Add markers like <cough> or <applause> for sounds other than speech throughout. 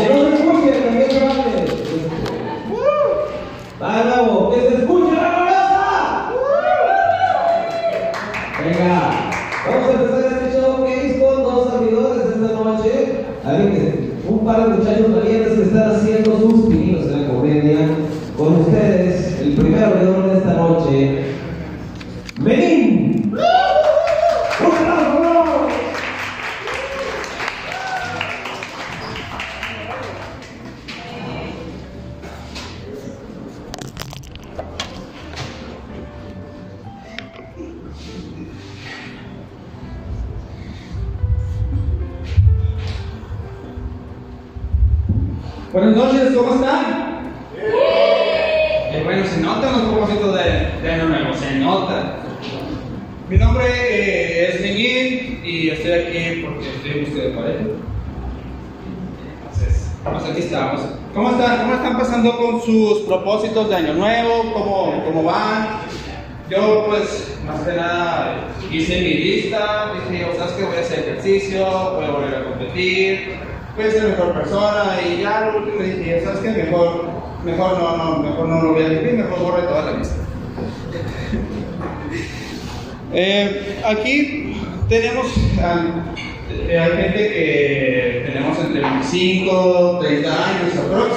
que no se escuche, también se vale. Va nuevo, que se escuche la cabeza. Venga, vamos a empezar este show que es con dos servidores esta noche. Alguien que, un par de muchachos valientes que están haciendo sus pininos en la comedia. Con ustedes, el primer abridor de esta noche, Menin. Buenas noches, ¿cómo están? Eh, bueno, se notan los propósitos de, de Año Nuevo, se nota. Mi nombre eh, es Miguel y estoy aquí porque estoy en busca de pareja. Entonces, pues aquí estamos. ¿Cómo están? ¿Cómo están pasando con sus propósitos de Año Nuevo? ¿Cómo, cómo van? Yo, pues, más que nada, hice mi lista. Dije, ¿sabes qué? Voy a hacer ejercicio, voy a volver a competir, a ser mejor persona. Y ya lo último dije, ¿sabes qué? Mejor, mejor no, no, mejor no lo voy a cumplir, mejor borre toda la lista. <laughs> Eh, aquí tenemos eh, hay gente que tenemos entre 25, 30 años aprox.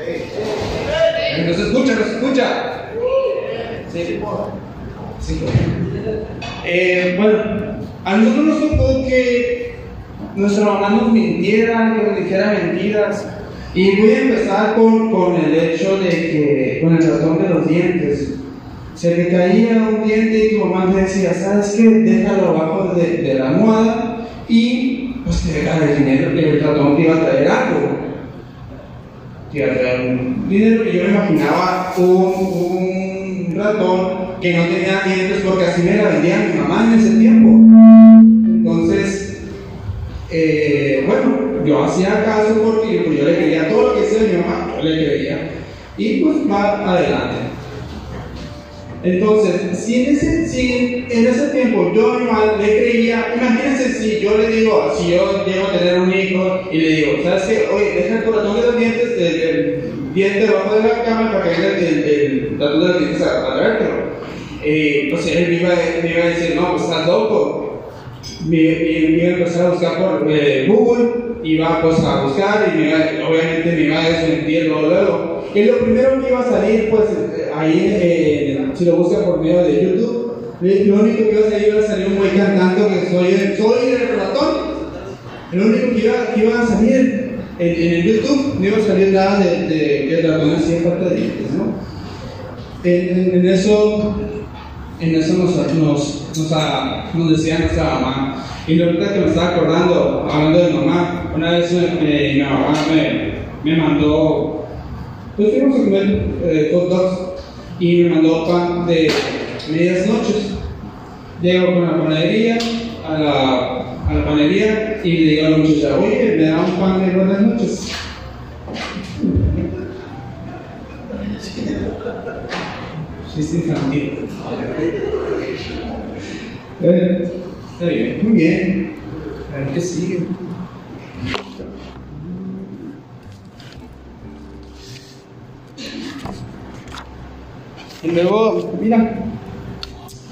Eh, ¿Nos escucha? ¿Nos escucha? Sí. Sí. Eh, bueno, a nosotros nos tocó que nuestra mamá nos mintiera, que nos dijera mentiras. Y voy a empezar con, con el hecho de que, con el ratón de los dientes. Se te caía un diente y tu mamá te decía, ¿sabes qué? Déjalo abajo de, la almohada y pues te deja el dinero, el ratón te iba a traer algo. Te iba a traer un dinero y yo me imaginaba un, un ratón que no tenía dientes porque así me la vendía mi mamá en ese tiempo. Eh, bueno, yo hacía caso porque pues, yo le creía todo lo que decía mi mamá, yo le creía. Y pues va adelante. Entonces, si en ese, si en ese tiempo yo a le creía, imagínense si yo le digo, si yo llego a tener un hijo y le digo, ¿sabes qué? Oye, deja el corazón de los dientes, el, diente debajo de la cama para que venga el, el, de los dientes a, a traértelo. Eh, pues él me iba, me iba a decir, no, pues estás loco. Me iba a empezar a buscar por eh, Google, iba pues a buscar y obviamente me iba a desmentir luego, luego. Y lo primero que iba a salir, pues ahí, eh, si lo buscan por medio de YouTube, lo único que iba a salir iba a salir un güey cantando que soy el, soy el ratón. Lo único que iba, que iba a salir en, en, el YouTube, no iba a salir nada de, de que el ratón hacía falta de dientes, ¿no? En eso, en eso nos, nos, nos, a, nos, decía nuestra mamá. Y ahorita que me estaba acordando, hablando de mamá, una vez eh, mi mamá me, me mandó, pues fuimos a comer eh, hot y me mandó pan de medias noches. Llego con la panadería, a la, a la panadería y le digo a la muchacha, oye, me da un pan de buenas noches. Chiste infantil. Eh, está bien, muy bien. A ver qué sigue. Y luego, mira,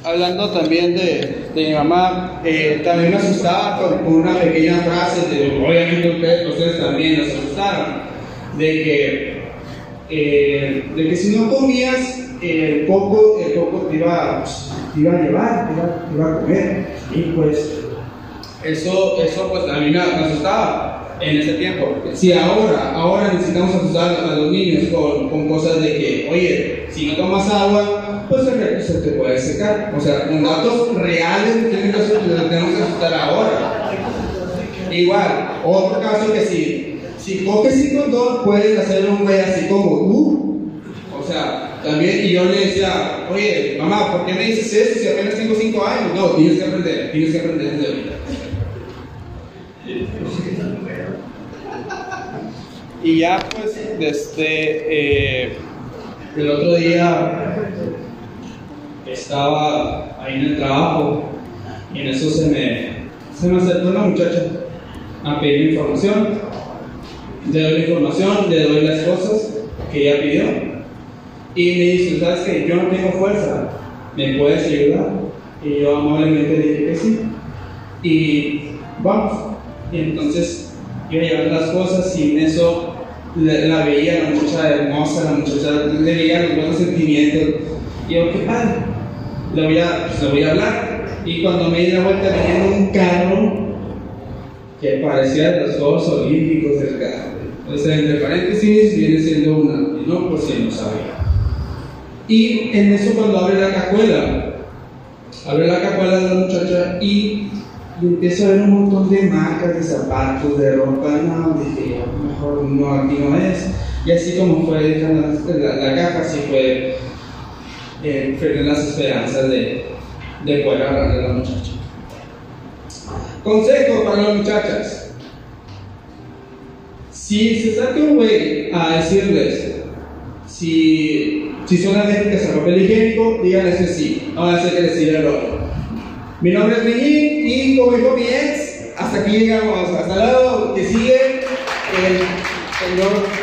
hablando también de, de mi mamá, eh, también me asustaba con, una pequeña frase, de, obviamente ustedes, ustedes también nos asustaron, de que, eh, de que si no comías, el poco, el poco te iba, te iba a llevar, te iba, te iba a comer. Y pues, eso, eso pues a mí me, asustaba en ese tiempo. Si ahora, ahora necesitamos asustar a los niños con, con cosas de que, oye, si no tomas agua, pues se te puede secar. O sea, con datos reales tenemos que asustar ahora. Igual, otro caso que si, si coges sin condón, puedes hacer un güey así como tú. O sea, también, y yo le decía, oye, mamá, ¿por qué me dices eso si apenas tengo 5 años? No, tienes que aprender, tienes que aprender desde ahorita. Y ya pues, este, eh, el otro día estaba ahí en el trabajo y en eso se me, se me acercó una muchacha a pedir información. Le doy la información, le doy las cosas que ella pidió. Y me dice, ¿sabes qué? Yo no tengo fuerza, ¿me puedes ayudar? Y yo amablemente dije que sí. Y vamos. Y entonces yo llevaba las cosas y en eso la, veía, la muchacha hermosa, la muchacha, le veía los buenos sentimientos. Y yo, qué padre, le voy a, pues, le voy a hablar. Y cuando me di la vuelta venía en un carro que parecía de los Juegos Olímpicos del carro. O entre paréntesis, viene siendo una, no por si no sabía. Y en eso cuando abre la cajuela, abre la cajuela de la muchacha y, y empiezo a ver un montón de marcas de zapatos, de ropa, no, dije, mejor no, aquí no es. Y así como fue dejando la, caja, así fue eh, frenar las esperanzas de, de poder hablarle a la muchacha. Consejo para las muchachas. Si se saca un güey a decirles si, si son alérgicas al papel higiénico, díganles que sí, no van a hacer que les el otro. Mi nombre es Meñín y como dijo mi ex, hasta aquí llegamos, hasta lado que sigue el señor.